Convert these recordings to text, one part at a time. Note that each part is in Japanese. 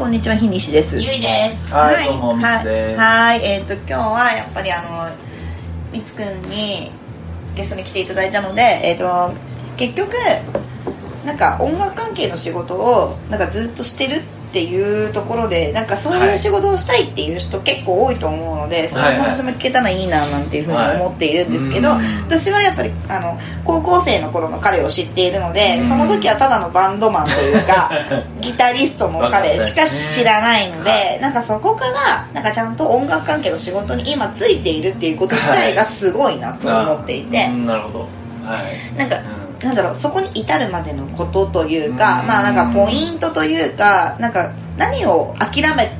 こんにちは日西です。ゆいです。はいどうもみつです。はい。はい。えっ、と今日はやっぱりあのみつくんにゲストに来ていただいたのでえっ、と結局なんか音楽関係の仕事をなんかずっとしてるっていうところでなんかそういう仕事をしたいっていう人結構多いと思うので、その話も聞けたらいいななんていうふうに思っているんですけど、はい私はやっぱりあの高校生の頃の彼を知っているので、うん。その時はただのバンドマンというか ギタリストの彼しか知らないので、はい。なんかそこからなんかちゃんと音楽関係の仕事に今ついているっていうこと自体がすごいなと思っていて、あうん。なるほど。はい。なんかうなんだろうそこに至るまでのことというか、うん。まあなんかポイントというかなんか何を諦め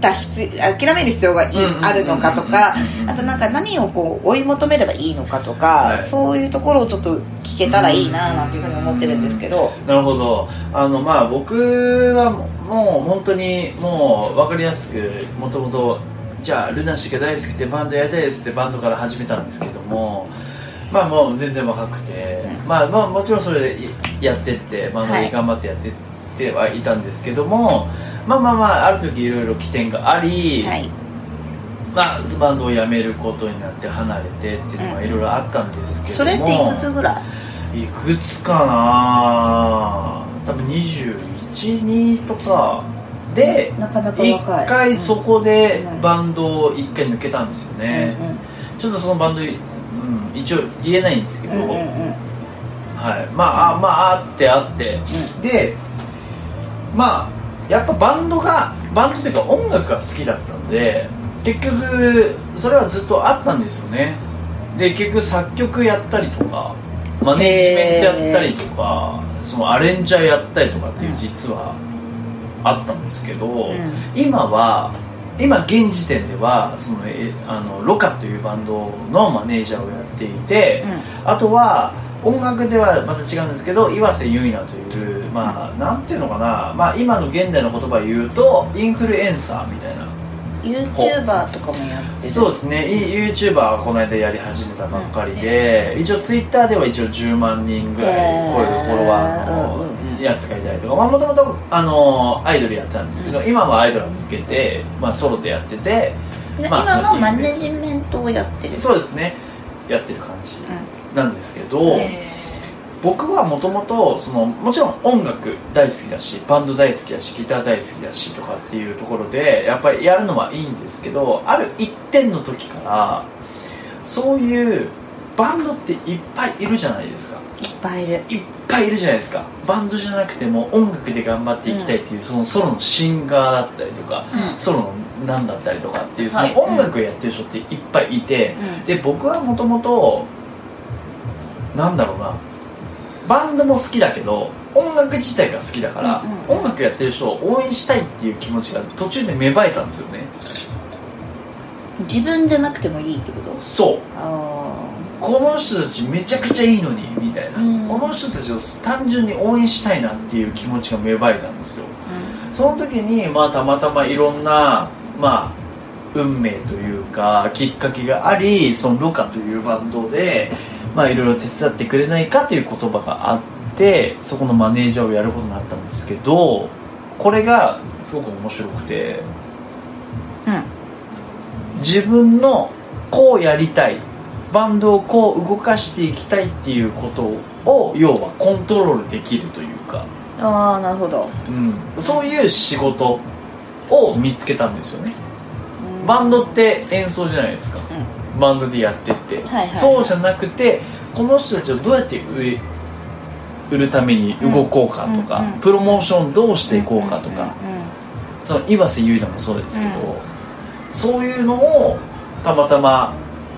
た必諦める必要がいあるのかとかあとなんか何をこう追い求めればいいのかとか、はいそういうところをちょっと聞けたらいいななんていうふうに思ってるんですけど、んなるほどあのまあ僕はもう本当にもう分かりやすくもともとじゃあルナシーが大好きでバンドやりたいですってバンドから始めたんですけどもまあもう全然若くて、うん。まあまあもちろんそれでやってってバンドはい。で頑張ってやってってはいたんですけども、まあまあまあある時いろいろ起点があり、はい。まあ、バンドを辞めることになって離れてっていうのがいろいろあったんですけども、それっていくつぐらい？いくつかな？多分212とかでなかなか一若い。回そこでうん。バンドを一回抜けたんですよね、ちょっとそのバンド、うん、一応言えないんですけど、うんうんうん。はい、まああまああってあって、でまあやっぱバンドがバンドというか音楽が好きだったんで結局それはずっとあったんですよね。で結局作曲やったりとかマネージメントやったりとかそのアレンジャーやったりとかっていう実はあったんですけど、ん。今は今現時点ではそのえあのロカというバンドのマネージャーをやっていて、あとは音楽ではまた違うんですけど岩瀬結菜というまあなんていうのかな、まあ、今の現代の言葉を言うとインフルエンサーみたいな。YouTuber とかもやってる。そうですね。い YouTuber はこの間やり始めたばっかりで、一応 Twitter では一応10万人ぐらい超えるフォロワーうんうんうん。のやつがいたりとかもともとアイドルやってたんですけど、今はアイドルを抜けて、まあ、ソロでやっててでまあ今もマネジメントをやってる。そうですね。やってる感じうなんですけど、僕はもともとそのもちろん音楽大好きだしバンド大好きだしギター大好きだしとかっていうところでやっぱりやるのはいいんですけどある一点の時からそういうバンドっていっぱいいるじゃないですか。んいっぱいいる。いっぱいいるじゃないですか。バンドじゃなくても音楽で頑張っていきたいっていう、そのソロのシンガーだったりとか、うん。ソロのなんだったりとかっていうそはい。の音楽をやってる人っていっぱいいて、うん。で僕はもともとなんだろうな。バンドも好きだけど音楽自体が好きだから、うんうん。音楽やってる人を応援したいっていう気持ちが途中で芽生えたんですよね。自分じゃなくてもいいってこと？そう。あこの人たちめちゃくちゃいいのにみたいな、うん。この人たちを単純に応援したいなっていう気持ちが芽生えたんですよ。あその時にまあたまたまいろんなまあ運命というかきっかけがありそのロカというバンドでまあいろいろ手伝ってくれないかという言葉があってそこのマネージャーをやることになったんですけどこれがすごく面白くて。うん。自分のこうやりたいバンドをこう動かしていきたいっていうことを要はコントロールできるというか、ああなるほど。うん、そういう仕事を見つけたんですよね。うん。バンドって演奏じゃないですか。バンドでやってって、はいはいそうじゃなくてこの人たちをどうやって売り売るために動こうかとか、うんうんプロモーションどうしていこうかとか、うんうんその岩瀬結菜もそうですけど、うん。そういうのをたまたま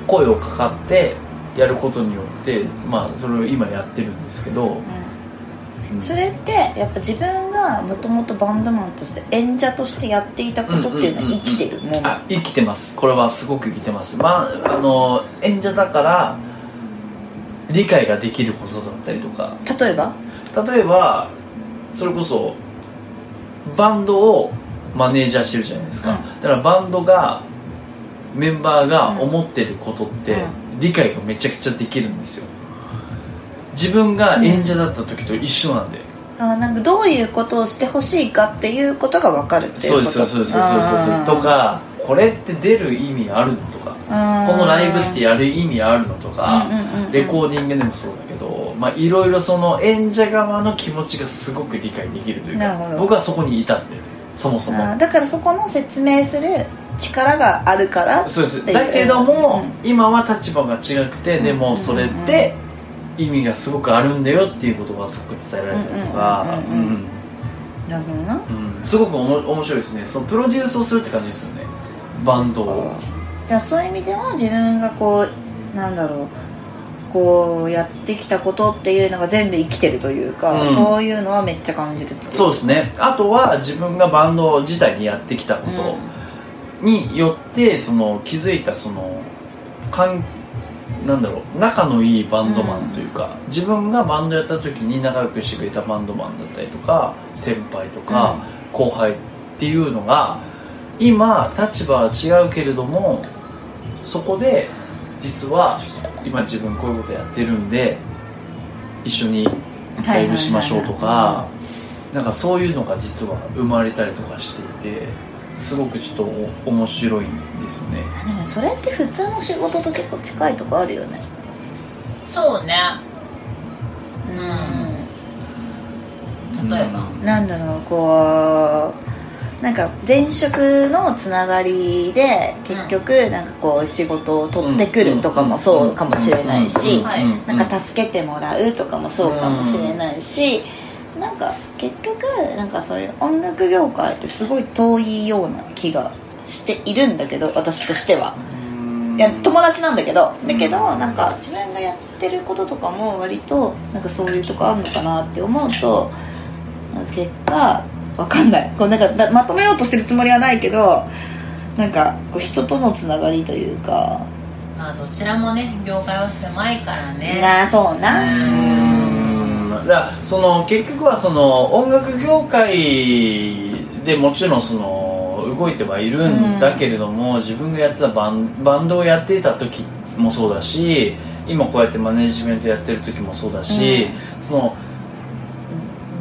声をかかってやることによってまあそれを今やってるんですけど、うん。それってやっぱ自分がもともとバンドマンとして演者としてやっていたことっていうのは生きてるもの？あ生きてます。これはすごく生きてます。まああの演者だから理解ができることだったりとか。例えば？例えばそれこそバンドをマネージャーしてるじゃないですか、うん。だからバンドがメンバーが思ってることってう理解がめちゃくちゃできるんですよ。自分が演者だった時と一緒なんで、あなんかどういうことをしてほしいかっていうことが分かるっていうこと。そうですそうですそうですそうですとかこれって出る意味あるのとか。このライブってやる意味あるのとか。うんうんうんうん。レコーディングでもそうだけどまあいろいろその演者側の気持ちがすごく理解できるというかなるほど。僕はそこにいたんでそもそも。だからそこの説明する力があるからそうです。だけども、う今は立場が違くて、でもそれって意味がすごくあるんだよっていうことがすごく伝えられたりとかうんうんうんうん。うん。なるほどな。うん。すごくおも面白いですね。そのプロデュースをするって感じですよね。バンドを。じゃあそういう意味では自分がこうなんだろう。こうやってきたことっていうのが全部生きてるというか、うん。そういうのはめっちゃ感じてた。そうですね。あとは自分がバンド自体にやってきたことによってその気づいたそのかんなんだろう仲のいいバンドマンというか、自分がバンドやった時に仲良くしてくれたバンドマンだったりとか先輩とか後輩っていうのが今立場は違うけれどもそこで実は今自分こういうことやってるんで一緒にライブしましょうとかなんかそういうのが実は生まれたりとかしていてすごくちょっとお面白いんですよね。でもそれって普通の仕事と結構近いとこあるよね。そうね。うん。例えば、なんだろうこうなんか前職のつながりで結局なんかこう仕事を取ってくるとかもそうかもしれないしなんか助けてもらうとかもそうかもしれないしなんか結局なんかそういう音楽業界ってすごい遠いような気がしているんだけど私としては。いや友達なんだけど。だけどなんか自分がやってることとかも割となんかそういうとこあるのかなって思うと結果わかんない。こうなんかだまとめようとしてるつもりはないけどなんかこう人とのつながりというか。まあどちらもね業界は狭いからね。なあそうな。うんだからその結局はその音楽業界でもちろんその動いてはいるんだけれども、自分がやってたバンバンドをやっていた時もそうだし今こうやってマネジメントやってる時もそうだし、その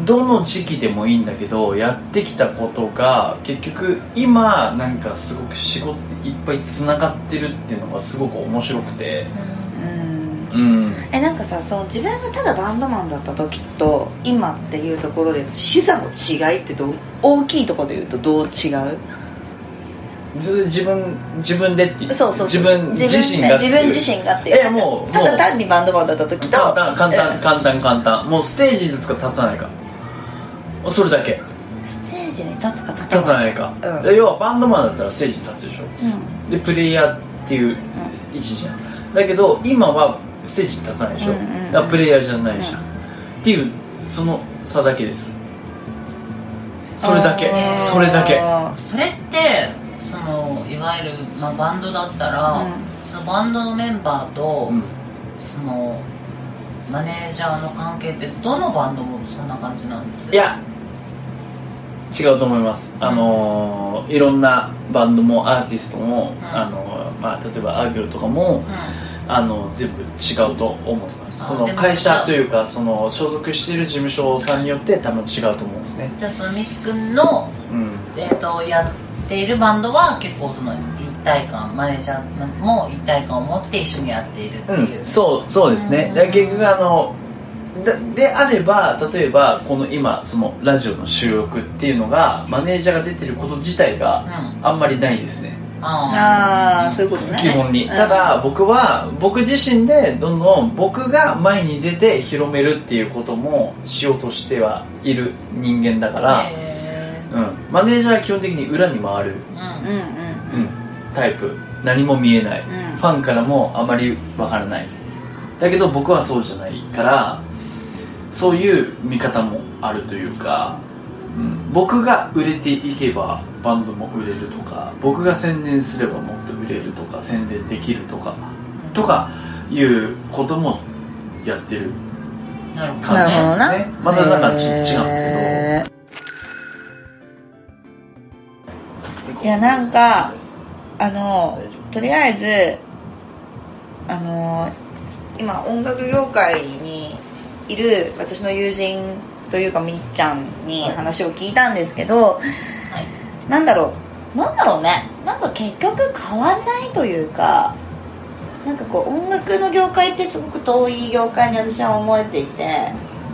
どの時期でもいいんだけどやってきたことが結局今なんかすごく仕事いっぱいつながってるっていうのがすごく面白くてうんうん。えなんかさその自分がただバンドマンだった時と今っていうところで視座の違いってどう大きいところで言うとどう違う？ず自分自分でってそうそうそう。自分自身がっていう。自分自身がっていう。えもうただ単にバンドマンだった時と簡単簡単うん。簡単簡単。もうステージに立つか立たないか。それだけ。ステージに立つか立立たないいか、うん。で要はバンドマンだったらステージに立つでしょ。うん。でプレイヤーっていう位置じゃん。だけど今はステージに立たないでしょ、うんうんうん。だからプレイヤーじゃないじゃん、うん。っていうその差だけです。それだけ。それだけ。それってそのいわゆる、まあ、バンドだったら、うん。そのバンドのメンバーと、うん。そのマネージャーの関係ってどのバンドもそんな感じなんですか？いや違うと思います、あのーいろんなバンドもアーティストも、うん。あのーまあ、例えばアーギョルとかもうあの全部違うと思います。あその会社というかその所属している事務所さんによって多分違うと思うんですね。ん、じゃあそのみつくんの、うん。えー、とやっているバンドは結構その一体感マネージャーも一体感を持って一緒にやっているっていう、うん、そうそうですね。うん。結局あのだであれば例えばこの今そのラジオの収録っていうのがマネージャーが出てること自体がうん。あんまりないですねあああそういうことね。基本に。うん。ただ僕は僕自身でどんどん僕が前に出て広めるっていうこともしようとしてはいる人間だかあら、へうん、マネージャーは基本的に裏に回る、ーうんうん。うん、タイプ。何も見えない、うん。ファンからもあまりわからない。だけど僕はそうじゃないからそういう見方もあるというか、うん、僕が売れていけばバンドも売れるとか僕が宣伝すればもっと売れるとか宣伝できるとかとかいうこともやってるなるほどな。るほどな感じですね。またなんか違うんですけど。いやなんかあのとりあえずあの今音楽業界にいる私の友人というかみっちゃんに話を聞いたんですけど、はい。なんだろうなんだろうね。なんか結局変わんないというかなんかこう音楽の業界ってすごく遠い業界に私は思えていて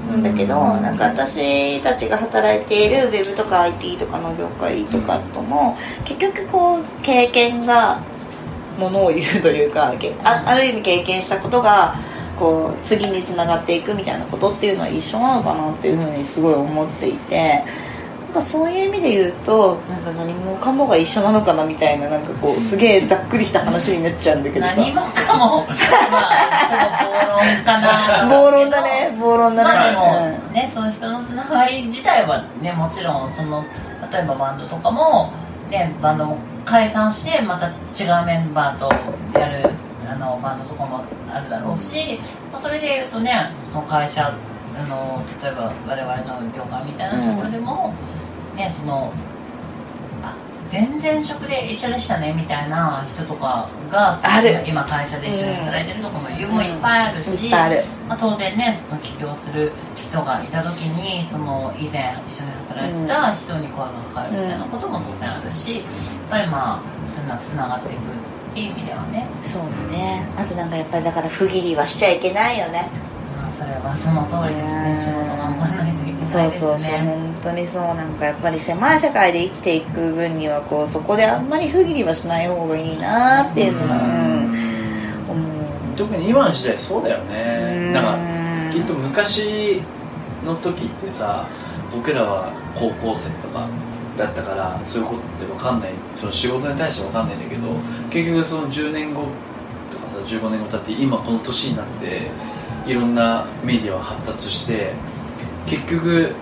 なんだけどなんか私たちが働いているウェブとか IT とかの業界とかとも結局こう経験がものを言うというかけあある意味経験したことがこう次につながっていくみたいなことっていうのは一緒なのかなっていうふうにすごい思っていてなんかそういう意味で言うとなんか何もかもが一緒なのかなみたいななんかこうすげえざっくりした話になっちゃうんだけどさ。何もかも。まあ暴論かな。暴論だね暴論だね、まあでも、ねそういう人のつながり自体はねもちろんその例えばバンドとかもねバンドも解散してまた違うメンバーとやるバンドとかもあるだろうし、まあ、それでいうとねその会社あの例えば我々の業界みたいなところでも、ねそのあ全然職で一緒でしたねみたいな人とかがある。今会社で一緒に働いてるとこも,、もいっぱいあるし、いっぱいある。まあ、当然ねその起業する人がいた時にその以前一緒に働いてた人に声がかかるみたいなことも当然あるしやっぱりまあそんなつながっていくっていう。意味ではね、そうだね。あとなんかやっぱりだから不義理はしちゃいけないよね。まあ、それはその通りですね。仕事頑張らないといけそないうですそうそうね本当にそう。なんかやっぱり狭い世界で生きていく分にはこうそこであんまり不義理はしない方がいいなっていうのは、うん、思う特に今の時代そうだようんね。なんかきっと昔の時ってさ僕らは高校生とかだったからそういうことって分かんない。その仕事に対して分かんないんだけど結局その10年後とかさ15年後経って今この年になっていろんなメディアは発達して結局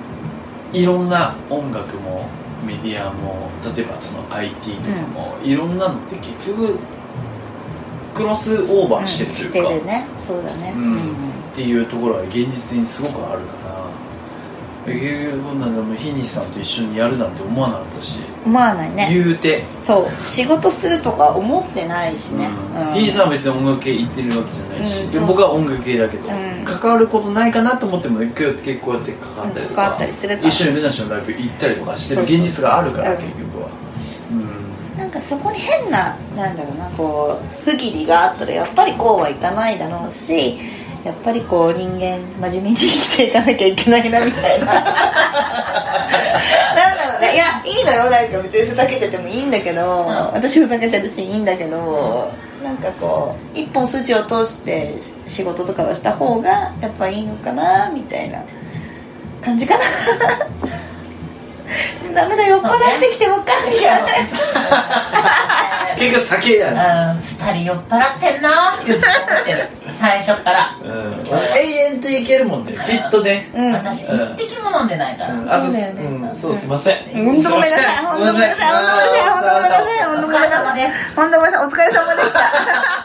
いろんな音楽もメディアも例えばその IT とかも、いろんなのって結局クロスオーバーしてるというか、してるね。そうだね。うん。っていうところは現実にすごくあるから結局こんなのもヒニさんと一緒にやるなんて思わなかったし、思わないね。言うて、そう。仕事するとか思ってないしね、うん。うん。ヒニさんは別に音楽系行ってるわけじゃないし、うんでも僕は音楽系だけど、うん。関わることないかなと思っても今日結構やって関わったりとか,、関わったりするか。ら一緒にルナシのライブ行ったりとかしてるそうそう。現実があるからうん。結局は、うん。なんかそこに変ななんだろうなこう不義理があったらやっぱりこうはいかないだろうしやっぱりこう人間真面目に生きていかなきゃいけないなみたいな。なんだろうね。いやいいのよ。なんか別にふざけててもいいんだけど、私ふざけてるしいいんだけどなんかこう一本筋を通して仕事とかはした方がやっぱいいのかなみたいな感じかな。ダメだ酔っ払ってきてわかんない結局酒やね、うん二人酔っ払ってんな。って言って思ってる。最初から、うん、永遠といけるもんね。きっとね、うん。私一滴も飲んでないから、うん。あとそうだよね。うん、そうすいません。本当ごめんなさい。本当ごめんなさい。本当ごめんなさい。本当ごめんなさい。本当ごめんなさい。本当ごめんなさい。お疲れ様でした